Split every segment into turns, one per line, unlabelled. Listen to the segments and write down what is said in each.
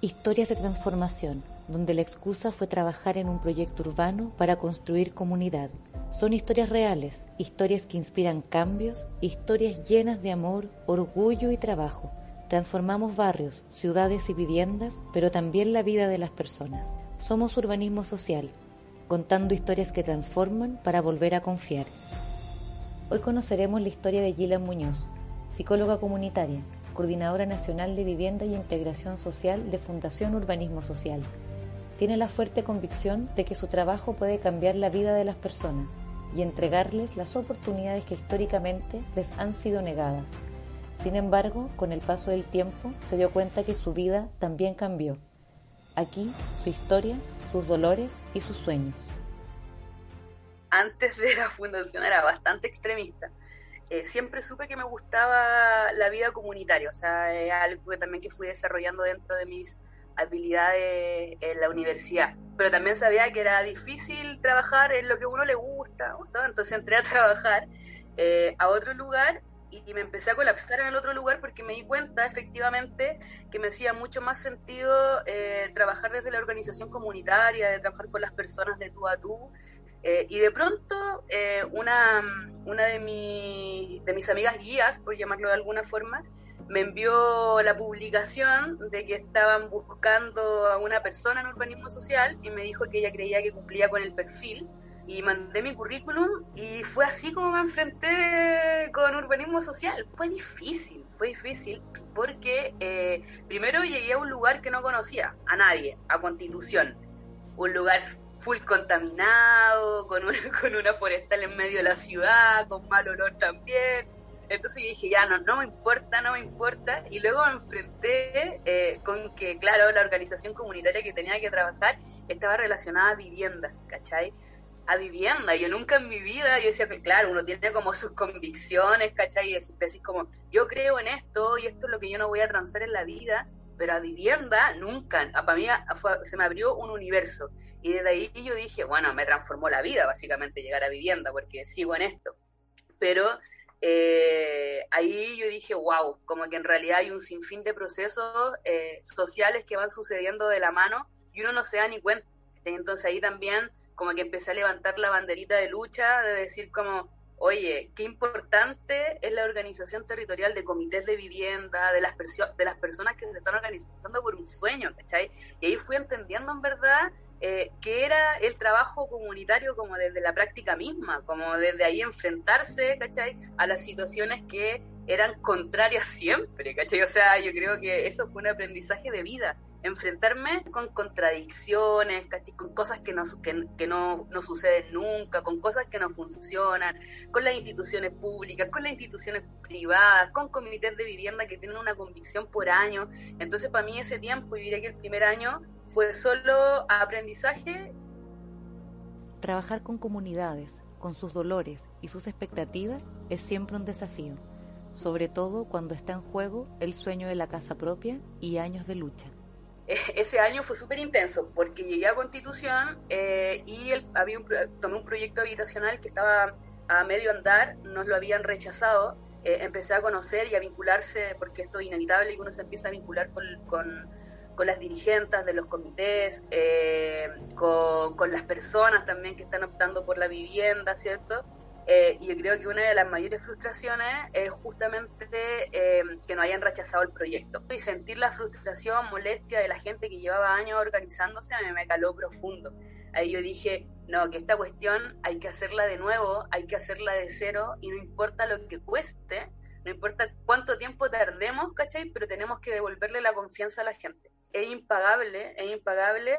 Historias de transformación, donde la excusa fue trabajar en un proyecto urbano para construir comunidad. Son historias reales, historias que inspiran cambios, historias llenas de amor, orgullo y trabajo. Transformamos barrios, ciudades y viviendas, pero también la vida de las personas. Somos urbanismo social, contando historias que transforman para volver a confiar. Hoy conoceremos la historia de Gillian Muñoz, psicóloga comunitaria, Coordinadora Nacional de Vivienda y Integración Social de Fundación Urbanismo Social. Tiene la fuerte convicción de que su trabajo puede cambiar la vida de las personas y entregarles las oportunidades que históricamente les han sido negadas. Sin embargo, con el paso del tiempo se dio cuenta que su vida también cambió. Aquí su historia, sus dolores y sus sueños.
Antes de la fundación era bastante extremista eh, siempre supe que me gustaba la vida comunitaria, o sea, es algo también que fui desarrollando dentro de mis habilidades en la universidad. Pero también sabía que era difícil trabajar en lo que a uno le gusta, entonces entré a trabajar eh, a otro lugar y, me empecé a colapsar en el otro lugar porque me di cuenta efectivamente que me hacía mucho más sentido eh, trabajar desde la organización comunitaria, de trabajar con las personas de tú a tú eh, y de pronto, eh, una, una de, de mis amigas guías, por llamarlo de alguna forma, me envió la publicación de que estaban buscando a una persona en urbanismo social y me dijo que ella creía que cumplía con el perfil. Y mandé mi currículum y fue así como me enfrenté con urbanismo social. Fue difícil, fue difícil porque eh, primero llegué a un lugar que no conocía, a nadie, a Constitución. Un lugar full contaminado, con, con una forestal en medio de la ciudad, con mal olor también. Entonces yo dije, ya, no, no me importa, no me importa. Y luego me enfrenté eh, con que, claro, la organización comunitaria que tenía que trabajar estaba relacionada a vivienda, ¿cachai? A vivienda. Yo nunca en mi vida, yo decía claro, uno tiene como sus convicciones, ¿cachai? Y decís como, yo creo en esto y esto es lo que yo no voy a transar en la vida, pero a vivienda nunca. Para mí se me abrió un universo. Y desde ahí yo dije, bueno, me transformó la vida básicamente llegar a vivienda, porque sigo en esto. Pero eh, ahí yo dije, wow, como que en realidad hay un sinfín de procesos eh, sociales que van sucediendo de la mano y uno no se da ni cuenta. Entonces ahí también como que empecé a levantar la banderita de lucha, de decir como, oye, qué importante es la organización territorial de comités de vivienda, de las, de las personas que se están organizando por un sueño, ¿cachai? Y ahí fui entendiendo en verdad eh, que era el trabajo comunitario como desde la práctica misma, como desde ahí enfrentarse. A las situaciones que eran contrarias siempre, ¿cachai? O sea, yo creo que eso fue un aprendizaje de vida, enfrentarme con contradicciones. Con cosas que no, que, no, no suceden nunca, con cosas que no funcionan, con las instituciones públicas, con las instituciones privadas, con comités de vivienda que tienen una convicción por año. Entonces, para mí ese tiempo, y diría que el primer año, fue solo aprendizaje.
Trabajar con comunidades, con sus dolores y sus expectativas es siempre un desafío, sobre todo cuando está en juego el sueño de la casa propia y años de lucha.
E, ese año fue súper intenso porque llegué a Constitución eh, y había un, tomé un proyecto habitacional que estaba a medio andar, nos lo habían rechazado. Eh, empecé a conocer y a vincularse, porque esto es inevitable y uno se empieza a vincular con, con con las dirigentes de los comités, eh, con, las personas también que están optando por la vivienda, ¿cierto? Eh, y yo creo que una de las mayores frustraciones es justamente eh, que no hayan rechazado el proyecto. Y sentir la frustración, molestia de la gente que llevaba años organizándose mí me caló profundo. Ahí yo dije, no, que esta cuestión hay que hacerla de nuevo, hay que hacerla de cero y no importa lo que cueste, no importa cuánto tiempo tardemos, ¿cachai? Pero tenemos que devolverle la confianza a la gente es impagable, es impagable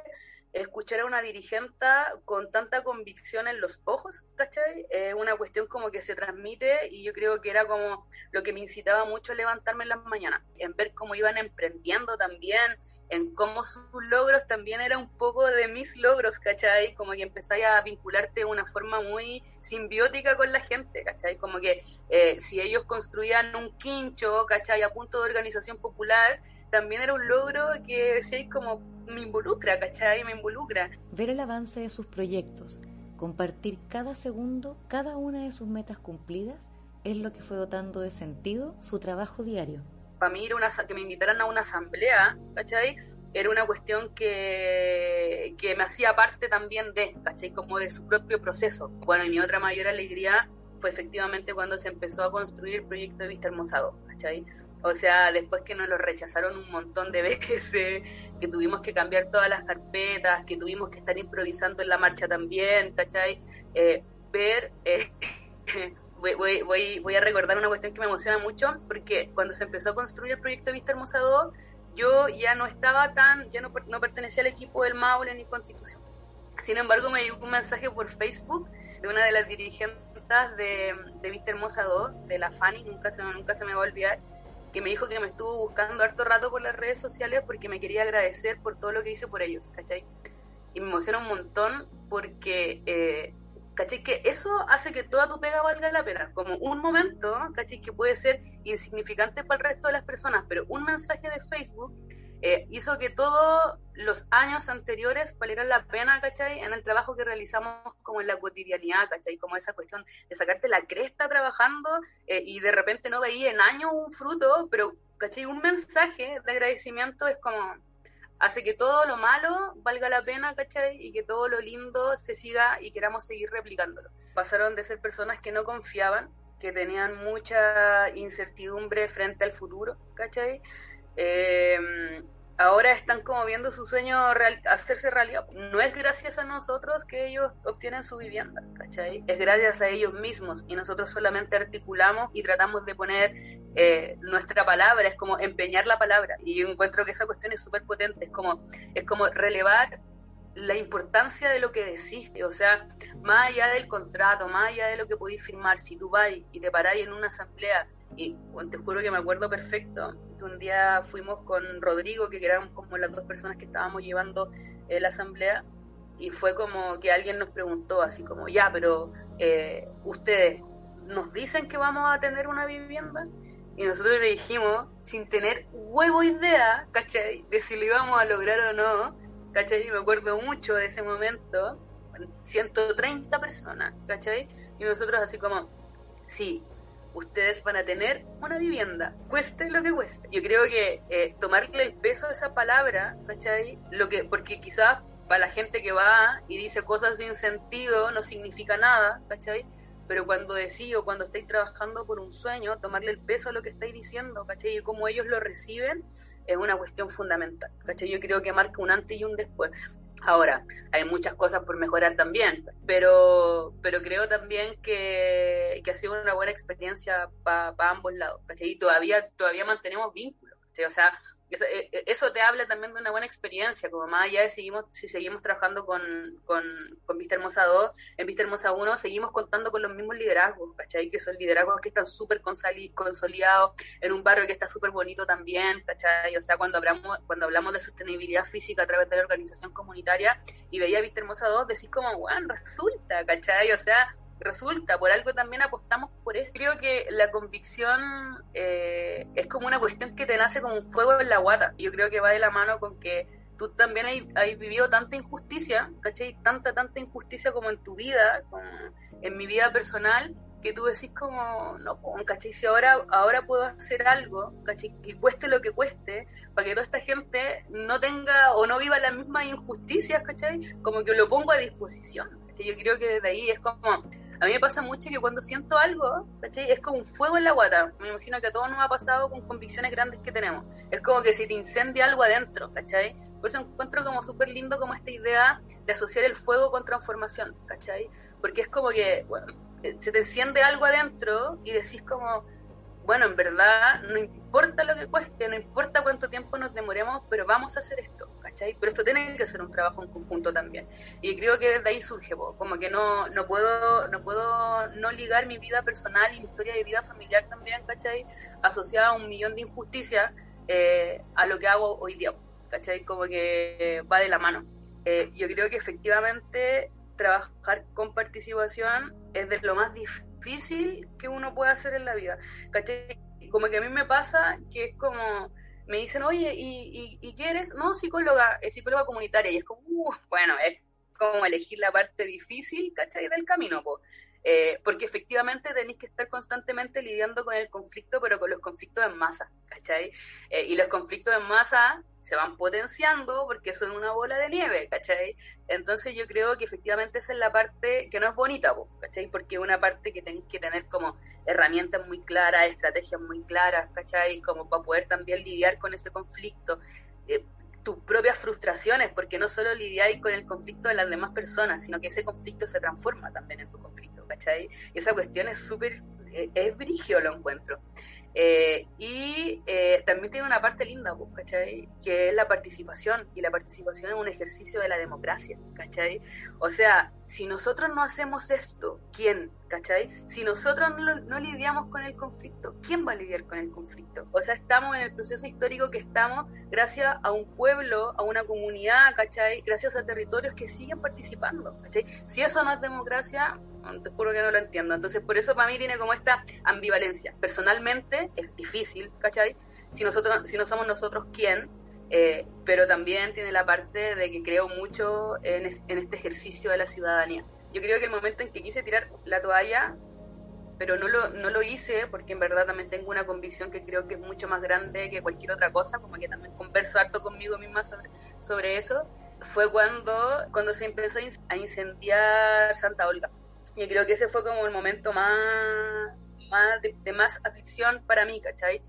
escuchar a una dirigente con tanta convicción en los ojos, ¿cachai? Es una cuestión como que se transmite y yo creo que era como lo que me incitaba mucho a levantarme en las mañanas, en ver cómo iban emprendiendo también, en cómo sus logros también eran un poco de mis logros, ¿cachai? Como que empezáis a vincularte de una forma muy simbiótica con la gente, ¿cachai? Como que eh, si ellos construían un quincho, ¿cachai? A punto de organización popular, también era un logro que decíais como me involucra, ¿cachai? Me involucra.
Ver el avance de sus proyectos, compartir cada segundo, cada una de sus metas cumplidas, es lo que fue dotando de sentido su trabajo diario
para mí una, que me invitaran a una asamblea, ¿cachai? Era una cuestión que, que me hacía parte también de, ¿cachai? Como de su propio proceso. Bueno, y mi otra mayor alegría fue efectivamente cuando se empezó a construir el proyecto de Vista Hermosado, ¿cachai? O sea, después que nos lo rechazaron un montón de veces, que tuvimos que cambiar todas las carpetas, que tuvimos que estar improvisando en la marcha también, ¿cachai? Eh, ver eh, voy, voy, voy, a recordar una cuestión que me emociona mucho, porque cuando se empezó a construir el proyecto Vista Hermosa 2, yo ya no estaba tan, ya no, pertenecía al equipo del Maule ni Constitución. Sin embargo, me llegó un mensaje por Facebook de una de las dirigentes de, de Vista Hermosa 2, de la Fanny, nunca se, nunca se me va a olvidar, que me dijo que me estuvo buscando harto rato por las redes sociales porque me quería agradecer por todo lo que hice por ellos, ¿cachai? Y me emociona un montón porque eh, ¿cachai? Que eso hace que toda tu pega valga la pena. Como un momento, ¿cachai? Que puede ser insignificante para el resto de las personas, pero un mensaje de Facebook eh, hizo que todos los años anteriores valieran la pena, ¿cachai? En el trabajo que realizamos como en la cotidianidad, ¿cachai? Como esa cuestión de sacarte la cresta trabajando eh, y de repente no veía en años un fruto, pero, ¿cachai? Un mensaje de agradecimiento es como hace que todo lo malo valga la pena, ¿cachai? Y que todo lo lindo se siga y queramos seguir replicándolo. Pasaron de ser personas que no confiaban, que tenían mucha incertidumbre frente al futuro, ¿cachai? Eh, ahora están como viendo su sueño hacerse realidad. No es gracias a nosotros que ellos obtienen su vivienda, ¿cachai? Es gracias a ellos mismos y nosotros solamente articulamos y tratamos de poner eh, nuestra palabra, es como empeñar la palabra. Y yo encuentro que esa cuestión es súper potente, es como, es como relevar la importancia de lo que decís, o sea, más allá del contrato, más allá de lo que podéis firmar, si tú vas y te paráis en una asamblea y te juro que me acuerdo perfecto que un día fuimos con Rodrigo, que eran como las dos personas que estábamos llevando eh, la asamblea, y fue como que alguien nos preguntó así como, ya, pero eh, ustedes nos dicen que vamos a tener una vivienda, y nosotros le dijimos, sin tener huevo idea, ¿cachai? De si lo íbamos a lograr o no, ¿cachai? Me acuerdo mucho de ese momento, 130 personas, ¿cachai? Y nosotros así como, sí, ustedes van a tener una vivienda, cueste lo que cueste. Yo creo que eh, tomarle el peso a esa palabra, ¿cachai? Lo que, porque quizás para la gente que va y dice cosas sin sentido no significa nada, ¿cachai? Pero cuando decís o cuando estáis trabajando por un sueño, tomarle el peso a lo que estáis diciendo, ¿cachai? Y cómo ellos lo reciben, es una cuestión fundamental, ¿cachai? Yo creo que marca un antes y un después. Ahora, hay muchas cosas por mejorar también, pero, pero creo también que, que ha sido una buena experiencia para ambos lados, ¿cachai? Y todavía, todavía mantenemos vínculos. O sea, eh, eh, eso, te habla también de una buena experiencia, como más allá de seguimos, si seguimos trabajando con, con, Vista Hermosa 2, en Vista Hermosa 1 seguimos contando con los mismos liderazgos, ¿cachai? Que son liderazgos que están súper consolidados en un barrio que está súper bonito también, ¿cachai? O sea, cuando hablamos, cuando hablamos de sostenibilidad física a través de la organización comunitaria y veía Vista Hermosa 2, decís como, bueno, resulta, ¿cachai? O sea, resulta, por algo también apostamos por eso. Creo que la convicción eh, como una cuestión que te nace como un fuego en la guata. Yo creo que va de la mano con que tú también has, vivido tanta injusticia, ¿cachai? Tanta, tanta injusticia como en tu vida, en mi vida personal, que tú decís como, no, ¿cachai? Si ahora, ahora puedo hacer algo, ¿cachai? Y cueste lo que cueste, para que toda esta gente no tenga o no viva las mismas injusticias, ¿cachai? Como que lo pongo a disposición. ¿cachai? Yo creo que desde ahí es como a mí me pasa mucho que cuando siento algo, ¿cachai? Es como un fuego en la guata. Me imagino que a todos nos ha pasado con convicciones grandes que tenemos. Es como que si te incendia algo adentro, ¿cachai? Por eso encuentro como súper lindo como esta idea de asociar el fuego con transformación, ¿cachai? Porque es como que, bueno, eh, se te enciende algo adentro y decís como, bueno, en verdad, no importa lo que cueste, no importa cuánto tiempo nos demoremos, pero vamos a hacer esto, ¿cachai? Pero esto tiene que ser un trabajo en conjunto también. Y creo que desde ahí surge, como que no, no, puedo, no puedo no ligar mi vida personal y mi historia de vida familiar también, ¿cachai? Asociada a un millón de injusticias eh, a lo que hago hoy día, ¿cachai? Como que va de la mano. Eh, yo creo que efectivamente trabajar con participación es de lo más difícil que uno puede hacer en la vida, ¿cachai? Como que a mí me pasa que es como, me dicen, oye, ¿y, y, eres? No, psicóloga, es psicóloga comunitaria, y es como, uh, bueno, es como elegir la parte difícil, ¿cachai? Del camino, pues. Eh, porque efectivamente tenéis que estar constantemente lidiando con el conflicto, pero con los conflictos en masa, ¿cachai? Eh, y los conflictos en masa se van potenciando porque son una bola de nieve, ¿cachai? Entonces yo creo que efectivamente esa es la parte que no es bonita, ¿cachai? Porque es una parte que tenéis que tener como herramientas muy claras, estrategias muy claras, ¿cachai? Como para poder también lidiar con ese conflicto. Eh, tus propias frustraciones, porque no solo lidiáis con el conflicto de las demás personas, sino que ese conflicto se transforma también en tu conflicto, ¿cachai? Y esa cuestión es súper, eh, es brigio lo encuentro. Eh, y eh, también tiene una parte linda, pues, ¿cachai? Que es la participación, y la participación es un ejercicio de la democracia, ¿cachai? O sea, si nosotros no hacemos esto, ¿quién? ¿Cachai? Si nosotros no, lidiamos con el conflicto, ¿quién va a lidiar con el conflicto? O sea, estamos en el proceso histórico que estamos gracias a un pueblo, a una comunidad, ¿cachai? Gracias a territorios que siguen participando, ¿cachai? Si eso no es democracia, te juro que no lo entiendo. Entonces, por eso para mí tiene como esta ambivalencia. Personalmente es difícil, ¿cachai? Si, nosotros, si no somos nosotros, ¿quién? Eh, pero también tiene la parte de que creo mucho en, en este ejercicio de la ciudadanía yo creo que el momento en que quise tirar la toalla, pero no lo, no lo hice porque en verdad también tengo una convicción que creo que es mucho más grande que cualquier otra cosa, como que también converso harto conmigo misma sobre, sobre eso, fue cuando, cuando se empezó a incendiar Santa Olga. Yo creo que ese fue como el momento más, más de, más aflicción para mí, ¿cachai?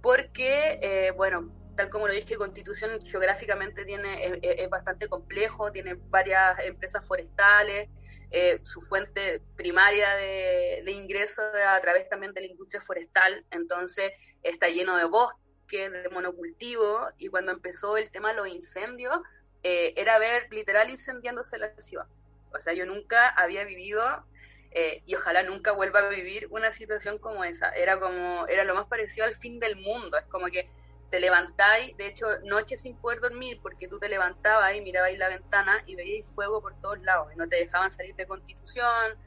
Porque, eh, bueno, tal como lo dije, Constitución geográficamente tiene, es, bastante complejo, tiene varias empresas forestales, eh, su fuente primaria de, de ingresos a través también de la industria forestal, entonces está lleno de bosques, de monocultivo, y cuando empezó el tema de los incendios, eh, era ver literal incendiándose la ciudad. O sea, yo nunca había vivido eh, y ojalá nunca vuelva a vivir una situación como esa. Era como, era lo más parecido al fin del mundo. Es como que te levantáis, de hecho, noches sin poder dormir, porque tú te levantabas y mirabais la ventana y veíais fuego por todos lados, y no te dejaban salir de constitución,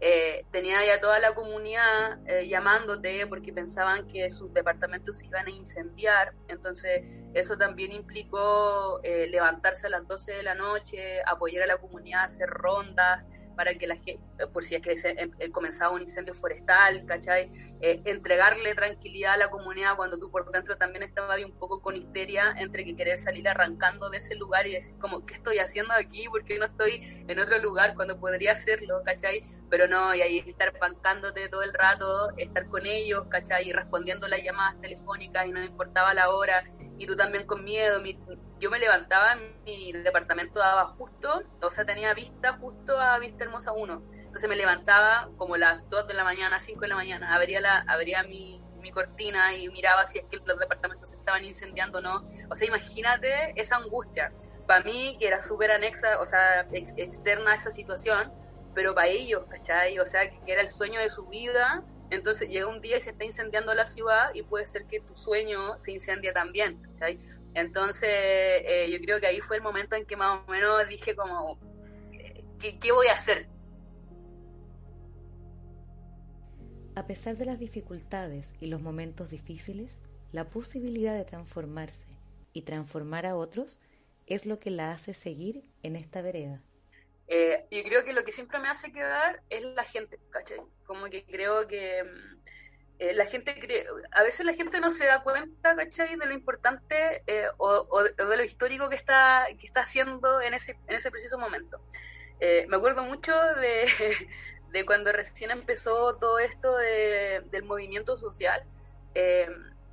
eh, tenía ya toda la comunidad eh, llamándote porque pensaban que sus departamentos se iban a incendiar, entonces eso también implicó eh, levantarse a las 12 de la noche, apoyar a la comunidad, hacer rondas, para que la gente, por si es que se, em, eh, comenzaba un incendio forestal, ¿cachai? Eh, entregarle tranquilidad a la comunidad cuando tú por dentro también estabas un poco con histeria entre que querer salir arrancando de ese lugar y decir como, ¿qué estoy haciendo aquí? ¿Por qué no estoy en otro lugar cuando podría hacerlo, ¿cachai? Pero no, y ahí estar pancándote todo el rato, estar con ellos, ¿cachai? Y respondiendo las llamadas telefónicas y no me importaba la hora y tú también con miedo. yo me levantaba, mi departamento daba justo, o sea, tenía vista justo a Vista Hermosa 1. Entonces me levantaba como las 2 de la mañana, 5 de la mañana, abría, la, abría mi, mi cortina y miraba si es que los departamentos se estaban incendiando o no. O sea, imagínate esa angustia. Para mí, que era súper anexa, o sea, externa a esa situación, pero para ellos, ¿cachai? O sea, que era el sueño de su vida entonces llega un día y se está incendiando la ciudad y puede ser que tu sueño se incendie también, ¿cachai? Entonces eh, yo creo que ahí fue el momento en que más o menos dije como, ¿qué, voy a hacer?
A pesar de las dificultades y los momentos difíciles, la posibilidad de transformarse y transformar a otros es lo que la hace seguir en esta vereda.
Eh, y creo que lo que siempre me hace quedar es la gente, ¿cachai? Como que creo que mm, eh, la gente cree, a veces la gente no se da cuenta, ¿cachai? De lo importante eh, o, de lo histórico que está, que está haciendo en ese, en ese preciso momento. me acuerdo mucho de, de, cuando recién empezó todo esto de, del movimiento social.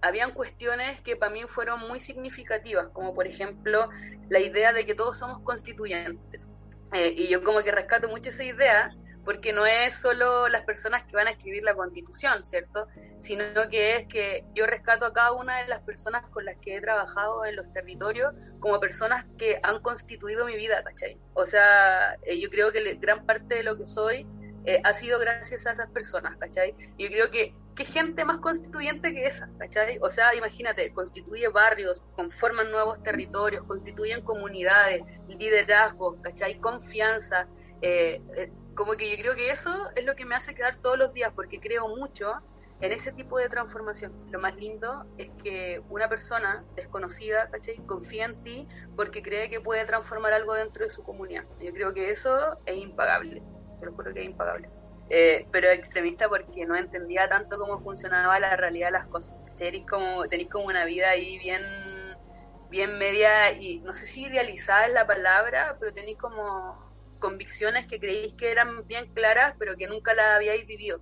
habían cuestiones que para mí fueron muy significativas, como por ejemplo la idea de que todos somos constituyentes. Eh, y yo como que rescato mucho esa idea, porque no es solo las personas que van a escribir la constitución, ¿cierto? Sino que es que yo rescato a cada una de las personas con las que he trabajado en los territorios como personas que han constituido mi vida, ¿cachai? O sea, eh, yo creo que gran parte de lo que soy eh, ha sido gracias a esas personas, ¿cachai? Y yo creo que, ¿qué gente más constituyente que esa, ¿cachai? O sea, imagínate, constituye barrios, conforman nuevos territorios, constituyen comunidades, liderazgos, ¿cachai? Confianza. Eh, eh, como que yo creo que eso es lo que me hace quedar todos los días, porque creo mucho en ese tipo de transformación. Lo más lindo es que una persona desconocida, ¿cachai? Confía en ti porque cree que puede transformar algo dentro de su comunidad. Yo creo que eso es impagable, te lo juro que es impagable. Eh, pero extremista porque no entendía tanto cómo funcionaba la realidad de las cosas. Tenéis como, tenéis como una vida ahí bien, bien media y no sé si idealizada es la palabra, pero tenéis como convicciones que creéis que eran bien claras, pero que nunca las habíais vivido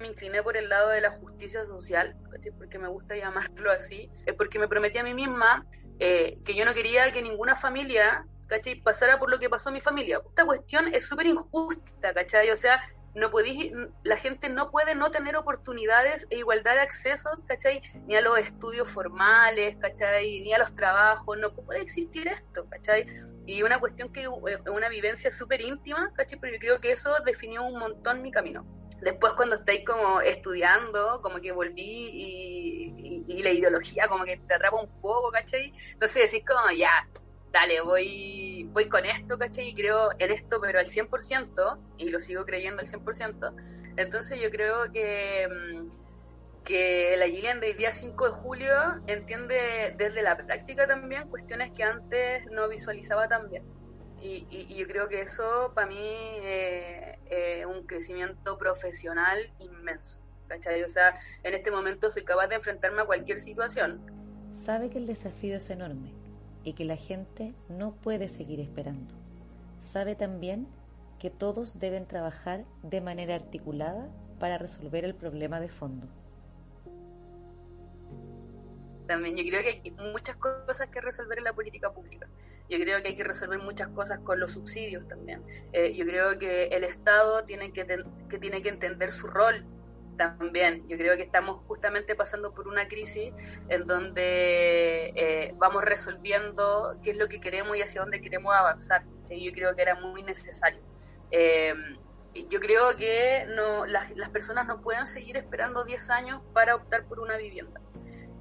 me incliné por el lado de la justicia social, porque me gusta llamarlo así, es porque me prometí a mí misma eh, que yo no quería que ninguna familia, ¿cachai? pasara por lo que pasó a mi familia. Esta cuestión es súper injusta, ¿cachai? O sea, no podéis, la gente no puede no tener oportunidades e igualdad de accesos, ¿cachai? Ni a los estudios formales, ¿cachai? Ni a los trabajos, no puede existir esto, ¿cachai? Y una cuestión que es una vivencia súper íntima, ¿cachai? Pero yo creo que eso definió un montón mi camino después cuando estáis como estudiando, como que volví y, la ideología como que te atrapa un poco, ¿cachai? Entonces decís como, ya, dale, voy, voy con esto, ¿cachai? Y creo en esto, pero al 100%, y lo sigo creyendo al 100%. Entonces yo creo que, mm, que la Gillian del día 5 de julio entiende desde la práctica también cuestiones que antes no visualizaba tan bien. Y, yo creo que eso para mí es eh, un crecimiento profesional inmenso. ¿cachai? O sea, en este momento soy capaz de enfrentarme a cualquier situación.
Sabe que el desafío es enorme y que la gente no puede seguir esperando. Sabe también que todos deben trabajar de manera articulada para resolver el problema de fondo.
También yo creo que hay muchas cosas que resolver en la política pública. Yo creo que hay que resolver muchas cosas con los subsidios también. Eh, yo creo que el Estado tiene que, que tiene que entender su rol también. Yo creo que estamos justamente pasando por una crisis en donde eh, vamos resolviendo qué es lo que queremos y hacia dónde queremos avanzar. Yo creo que era muy necesario. Eh, yo creo que no, las, personas no pueden seguir esperando 10 años para optar por una vivienda.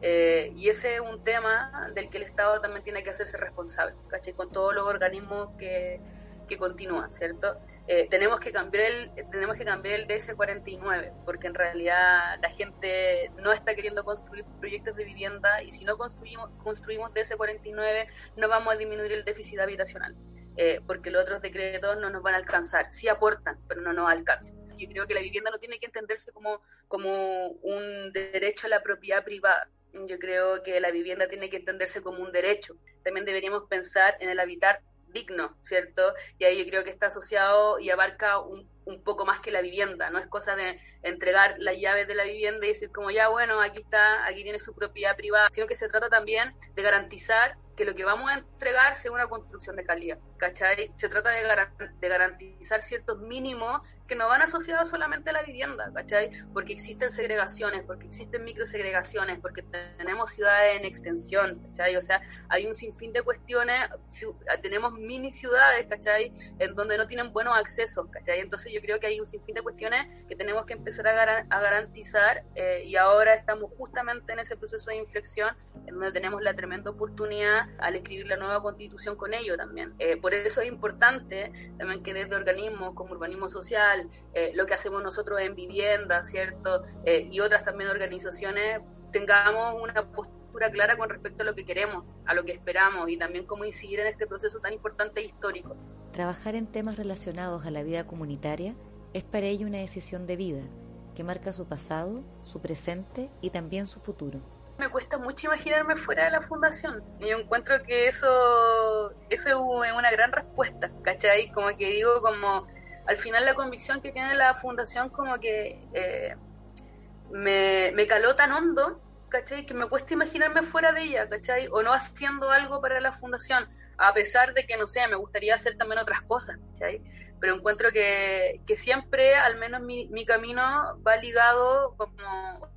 Eh, y ese es un tema del que el Estado también tiene que hacerse responsable. Con todos los organismos que, que continúan, ¿cierto? Eh, tenemos, que cambiar el, tenemos que cambiar el DS49, porque en realidad la gente no está queriendo construir proyectos de vivienda y si no construimos, construimos DS49 no vamos a disminuir el déficit habitacional, eh, porque los otros decretos no nos van a alcanzar, sí aportan, pero no nos alcanzan. Yo creo que la vivienda no tiene que entenderse como, como un derecho a la propiedad privada, yo creo que la vivienda tiene que entenderse como un derecho. También deberíamos pensar en el habitar digno, ¿cierto? Y ahí yo creo que está asociado y abarca un, un, poco más que la vivienda, no es cosa de entregar las llaves de la vivienda y decir como ya, bueno, aquí está, aquí tiene su propiedad privada, sino que se trata también de garantizar que lo que vamos a entregar sea una construcción de calidad, ¿cachai? Se trata de, de garantizar ciertos mínimos que no van asociados solamente a la vivienda, ¿cachai? Porque existen segregaciones, porque existen microsegregaciones, porque tenemos ciudades en extensión, ¿cachai? O sea, hay un sinfín de cuestiones, tenemos mini ciudades, ¿cachai? En donde no tienen buenos accesos, ¿cachai? Entonces yo creo que hay un sinfín de cuestiones que tenemos que empezar a, garantizar eh, y ahora estamos justamente en ese proceso de inflexión en donde tenemos la tremenda oportunidad al escribir la nueva constitución con ello también. Eh, por eso es importante también que desde organismos como Urbanismo Social, eh, lo que hacemos nosotros en vivienda, ¿cierto? Eh, y otras también organizaciones, tengamos una postura clara con respecto a lo que queremos, a lo que esperamos y también cómo incidir en este proceso tan importante e histórico.
Trabajar en temas relacionados a la vida comunitaria es para ella una decisión de vida que marca su pasado, su presente y también su futuro
me cuesta mucho imaginarme fuera de la fundación. Yo encuentro que eso, eso es una gran respuesta, ¿cachai? Como que digo, como al final la convicción que tiene la fundación como que eh, me, me caló tan hondo, ¿cachai? Que me cuesta imaginarme fuera de ella, ¿cachai? O no haciendo algo para la fundación, a pesar de que, no sé, me gustaría hacer también otras cosas, ¿cachai? Pero encuentro que, que siempre, al menos mi, mi camino, va ligado como,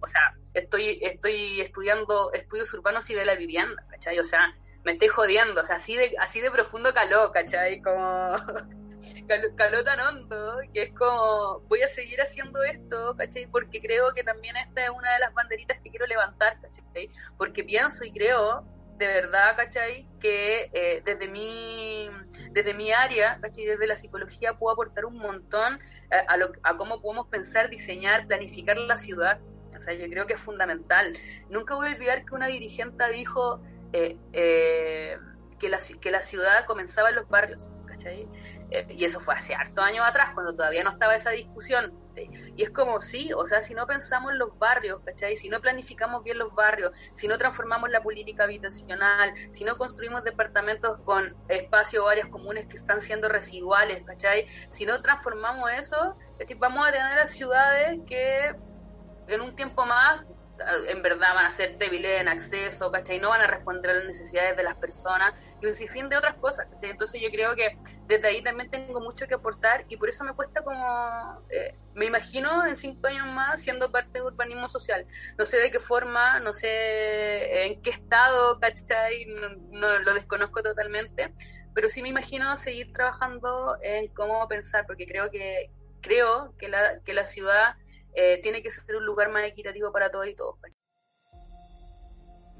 o sea, estoy, estoy estudiando estudios urbanos y de la vivienda, ¿cachai? O sea, me estoy jodiendo, o sea, así de, así de profundo caló, ¿cachai? Como caló, tan hondo que es como, voy a seguir haciendo esto, ¿cachai? Porque creo que también esta es una de las banderitas que quiero levantar, ¿cachai? Porque pienso y creo de verdad, ¿cachai? Que eh, desde mi desde mi área, ¿cachai? Desde la psicología puedo aportar un montón eh, a, lo, a cómo podemos pensar, diseñar, planificar la ciudad. O sea, yo creo que es fundamental. Nunca voy a olvidar que una dirigente dijo eh, que, la, que la ciudad comenzaba en los barrios, ¿cachai? Eh, y eso fue hace hartos años atrás, cuando todavía no estaba esa discusión. Y es como, sí, o sea, si no pensamos en los barrios, ¿cachai? Si no planificamos bien los barrios, si no transformamos la política habitacional, si no construimos departamentos con espacios o áreas comunes que están siendo residuales, ¿cachai? Si no transformamos eso, vamos a tener ciudades que en un tiempo más en verdad van a ser débiles en acceso, ¿cachai? No van a responder a las necesidades de las personas y un sinfín de otras cosas, ¿cachai? Entonces yo creo que desde ahí también tengo mucho que aportar y por eso me cuesta como, eh, me imagino en cinco años más siendo parte de urbanismo social. No sé de qué forma, no sé en qué estado, ¿cachai? No, lo desconozco totalmente, pero sí me imagino seguir trabajando en cómo pensar, porque creo que, creo que la, que la ciudad eh, tiene que ser un lugar más equitativo para todos y todos.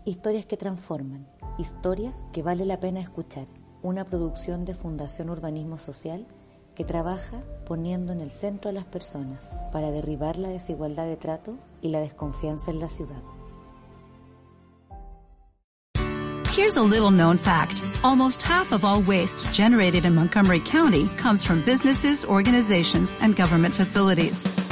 Historias que transforman, historias que vale la pena escuchar. Una producción de Fundación Urbanismo Social que trabaja poniendo en el centro a las personas para derribar la desigualdad de trato y la desconfianza en la ciudad.
Here's a little known fact. Almost half of all waste generated in Montgomery County comes from businesses, organizations, and government facilities.